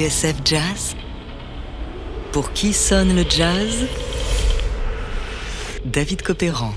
TSF Jazz Pour qui sonne le jazz? David Copéran.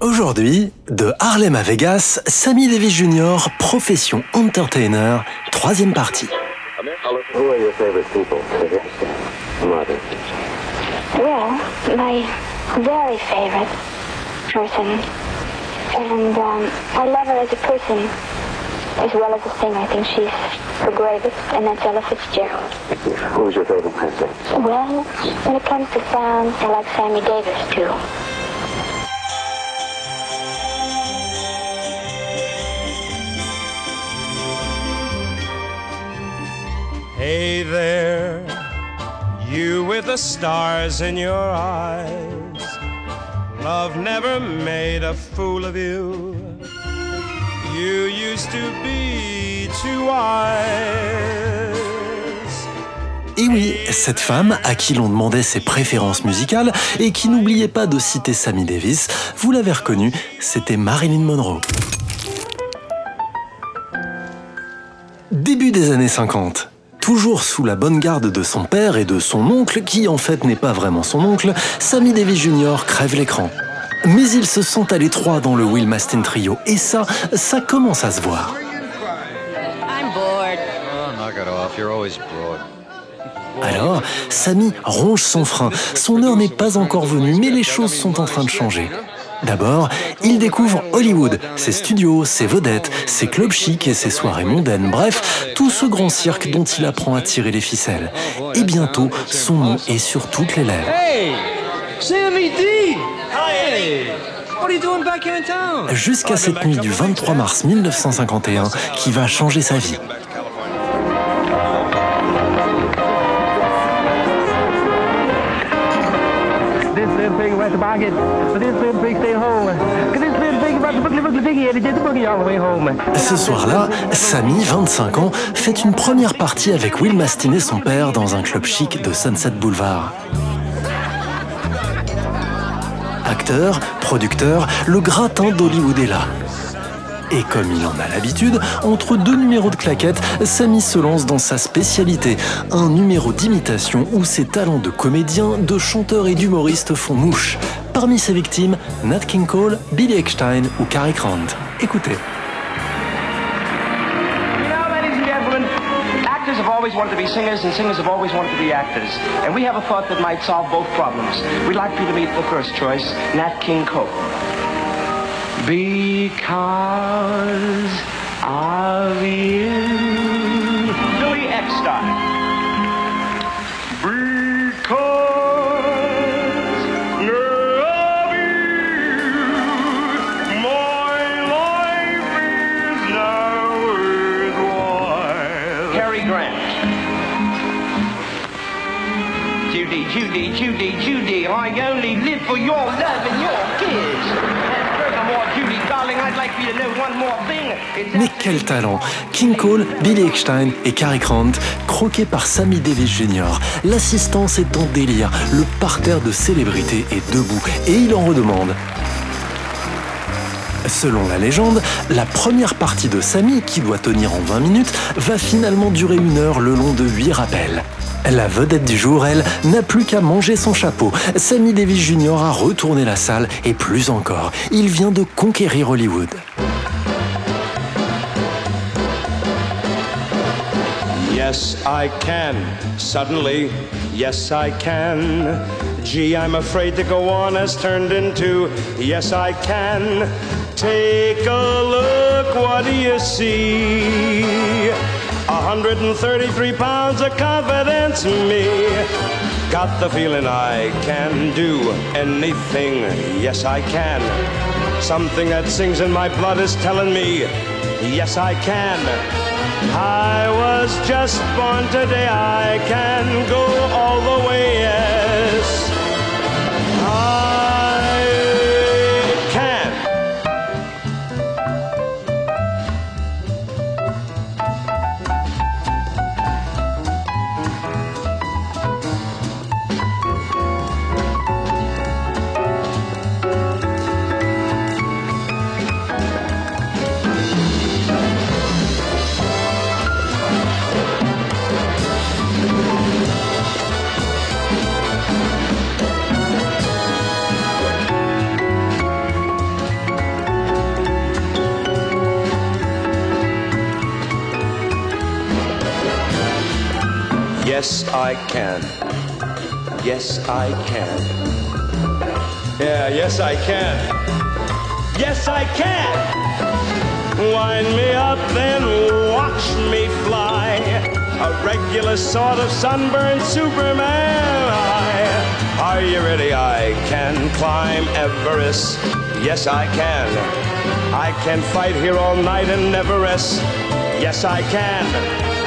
Aujourd'hui, de Harlem à Vegas, Sammy Davis Jr., profession entertainer, troisième partie. Who are your favorite people? Mother. Well, my very favorite person, and um, I love her as a person as well as a singer. I think she's the greatest, and that's Ella Fitzgerald. Who's your favorite princess? Well, when it comes to sound, I like Sammy Davis too. Hey there, you with the stars in your eyes. Love never made a fool of you. Et oui, cette femme, à qui l'on demandait ses préférences musicales et qui n'oubliait pas de citer Sammy Davis, vous l'avez reconnue, c'était Marilyn Monroe. Début des années 50. Toujours sous la bonne garde de son père et de son oncle, qui en fait n'est pas vraiment son oncle, Sammy Davis Jr. crève l'écran. Mais ils se sont à l'étroit dans le Will Mastin Trio, et ça, ça commence à se voir. I'm bored. Oh. Alors, Sammy ronge son frein. Son heure n'est pas encore venue, mais les choses sont en train de changer. D'abord, il découvre Hollywood, ses studios, ses vedettes, ses clubs chics et ses soirées mondaines, bref, tout ce grand cirque dont il apprend à tirer les ficelles. Et bientôt, son nom est sur toutes les lèvres. Sammy D. Hey, what are you doing back here in town? Jusqu'à cette nuit du 23 mars 1951 qui va changer sa vie. Ce soir-là, Sammy, 25 ans, fait une première partie avec Will Mastin et son père dans un club chic de Sunset Boulevard. Acteur, producteur, le gratin d'Hollywood est là. Et comme il en a l'habitude, entre deux numéros de claquettes, Sammy se lance dans sa spécialité, un numéro d'imitation où ses talents de comédien, de chanteur et d'humoriste font mouche. Parmi ses victimes, Nat King Cole, Billy Eckstein ou Cary Grant. Écoutez. Always wanted to be singers and singers have always wanted to be actors. And we have a thought that might solve both problems. We'd like you to meet the first choice, Nat King Cole. Because of you. Billy Eckstein. Judy, Judy, Judy, I only live for your love and your kiss. And furthermore, Judy, darling, I'd like you to know one more thing. It's Mais quel talent King Cole, Billy Eckstein et Cary Grant, croqués par Sammy Davis Jr. L'assistance est en délire, le parterre de célébrités est debout et il en redemande. Selon la légende, la première partie de Sammy, qui doit tenir en 20 minutes, va finalement durer une heure le long de 8 rappels. La vedette du jour, elle, n'a plus qu'à manger son chapeau. Sammy Davis Jr. a retourné la salle et plus encore, il vient de conquérir Hollywood. Yes, I can. Suddenly, yes, I can. Gee, I'm afraid to go on has turned into yes, I can. Take a look, what do you see? 133 pounds of confidence in me. Got the feeling I can do anything. Yes, I can. Something that sings in my blood is telling me, yes, I can. I was just born today. I can go all the way. Yes, Yes, I can. Yes, I can. Yeah, yes, I can. Yes, I can. Wind me up, then watch me fly. A regular sort of sunburned Superman. I, are you ready? I can climb Everest. Yes, I can. I can fight here all night and never rest. Yes, I can.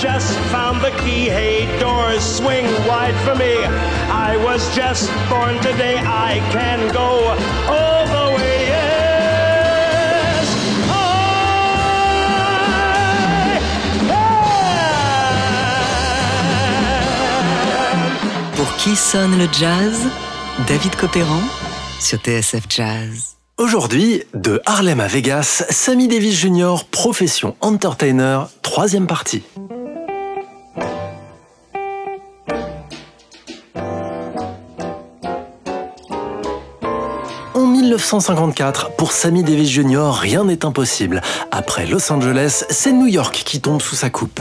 Just found the key. Hey, doors swing wide for me. I was just born today. I can go all the way. Yes, I can. Pour qui sonne le jazz? David Copéran sur TSF Jazz. Aujourd'hui, de Harlem à Vegas, Sammy Davis Jr., profession entertainer, troisième partie. 1954, pour Sammy Davis Jr., rien n'est impossible. Après Los Angeles, c'est New York qui tombe sous sa coupe.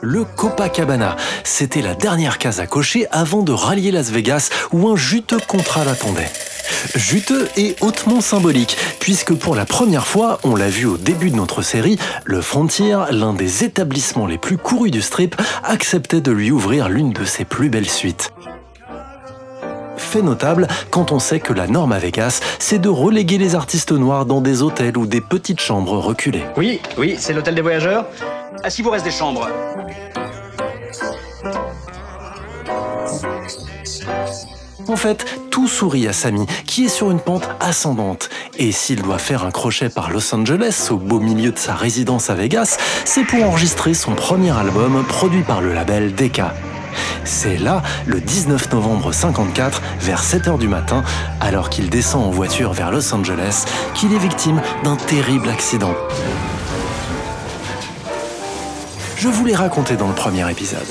le Copacabana. C'était la dernière case à cocher avant de rallier Las Vegas où un juteux contrat l'attendait. Juteux et hautement symbolique, puisque pour la première fois, on l'a vu au début de notre série, le Frontier, l'un des établissements les plus courus du strip, acceptait de lui ouvrir l'une de ses plus belles suites fait notable quand on sait que la norme à Vegas, c'est de reléguer les artistes noirs dans des hôtels ou des petites chambres reculées. Oui, oui, c'est l'hôtel des voyageurs. Ah, si vous reste des chambres. En fait, tout sourit à Sammy, qui est sur une pente ascendante. Et s'il doit faire un crochet par Los Angeles, au beau milieu de sa résidence à Vegas, c'est pour enregistrer son premier album produit par le label Decca. C'est là, le 19 novembre 54, vers 7h du matin, alors qu'il descend en voiture vers Los Angeles, qu'il est victime d'un terrible accident. Je vous l'ai raconté dans le premier épisode.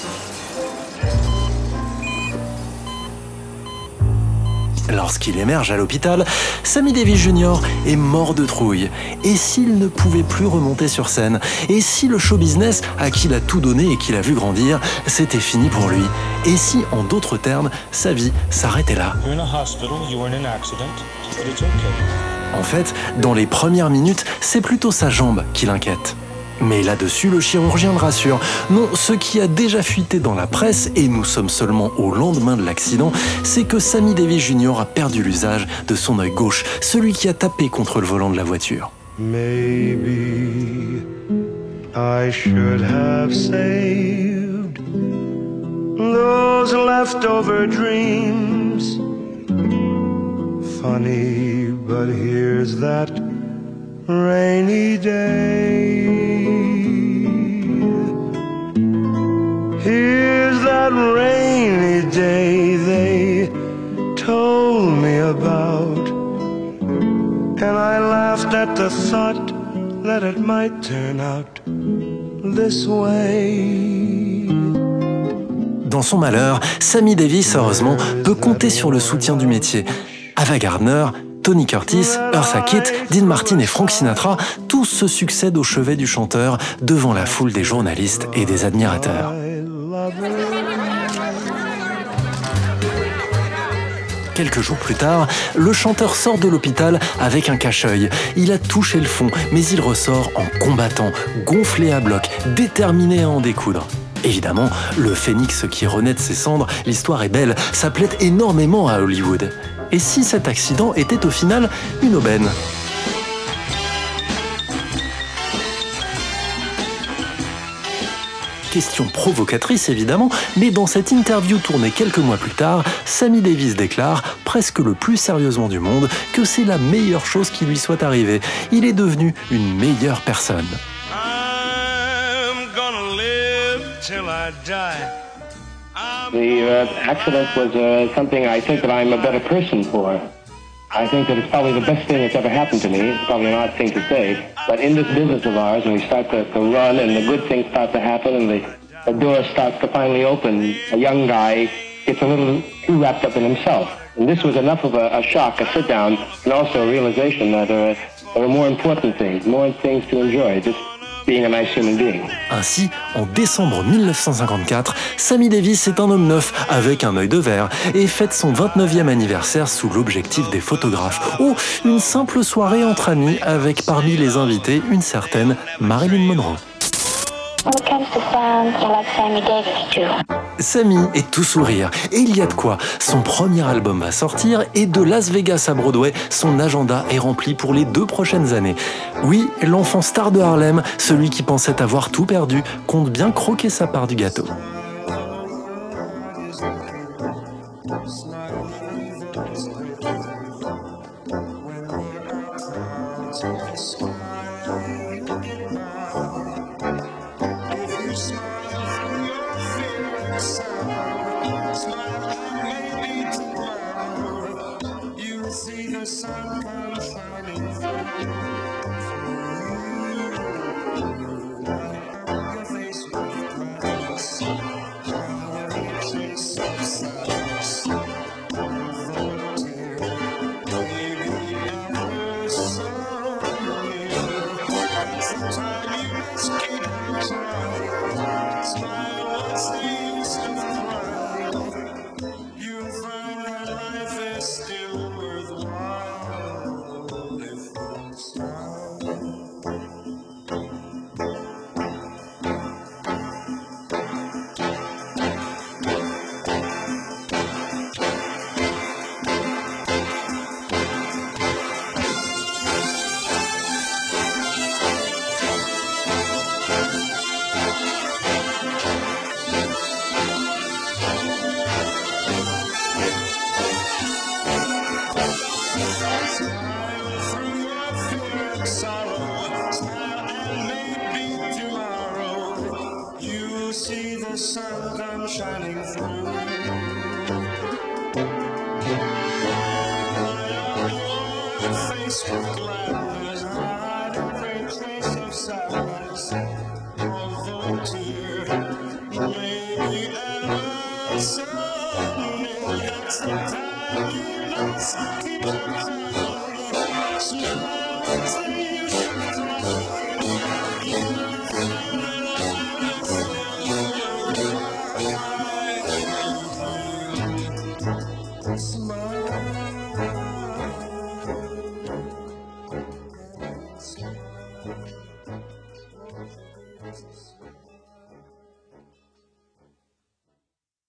Lorsqu'il émerge à l'hôpital, Sammy Davis Jr. est mort de trouille. Et s'il ne pouvait plus remonter sur scène Et si le show business, à qui il a tout donné et qu'il a vu grandir, c'était fini pour lui? Et si, en d'autres termes, sa vie s'arrêtait là? En fait, dans les premières minutes, c'est plutôt sa jambe qui l'inquiète. Mais là-dessus, le chirurgien le rassure. Non, ce qui a déjà fuité dans la presse, et nous sommes seulement au lendemain de l'accident, c'est que Sammy Davis Jr. a perdu l'usage de son œil gauche, celui qui a tapé contre le volant de la voiture. Maybe I should have saved those leftover dreams. Funny, but here's that rainy day. That rainy day they told me about. And I laughed at the thought that it might turn out this way. Dans son malheur, Sammy Davis, heureusement, peut compter sur le soutien du métier. Ava Gardner, Tony Curtis, Eartha Kitt, Dean Martin et Frank Sinatra, tous se succèdent au chevet du chanteur devant la foule des journalistes et des admirateurs. Quelques jours plus tard, le chanteur sort de l'hôpital avec un cache-œil. Il a touché le fond, mais il ressort en combattant, gonflé à bloc, déterminé à en découdre. Évidemment, le phénix qui renaît de ses cendres, l'histoire est belle, ça plaît énormément à Hollywood. Et si cet accident était au final une aubaine? Question provocatrice évidemment, mais dans cette interview tournée quelques mois plus tard, Sammy Davis déclare, presque le plus sérieusement du monde, que c'est la meilleure chose qui lui soit arrivée. Il est devenu une meilleure personne. The uh, accident was uh, something I think that I'm a better person for. I think that it's probably the best thing that's ever happened to me. It's probably an odd thing to say. But in this business of ours, when we start to, to run and the good things start to happen and the, the door starts to finally open, a young guy gets a little too wrapped up in himself. And this was enough of a, a shock, a sit down, and also a realization that uh, There were more important things, more things to enjoy. Just Ainsi, en décembre 1954, Sammy Davis est un homme neuf avec un œil de verre et fête son 29e anniversaire sous l'objectif des photographes. Oh, une simple soirée entre amis avec parmi les invités une certaine Marilyn Monroe. Sammy est tout sourire et il y a de quoi. Son premier album va sortir et de Las Vegas à Broadway, son agenda est rempli pour les deux prochaines années. Oui, l'enfant star de Harlem, celui qui pensait avoir tout perdu, compte bien croquer sa part du gâteau. the sun comes shining through. Your face with gladness, hide every trace of sadness, although tear may ever someday that's the time you must. Smile and say you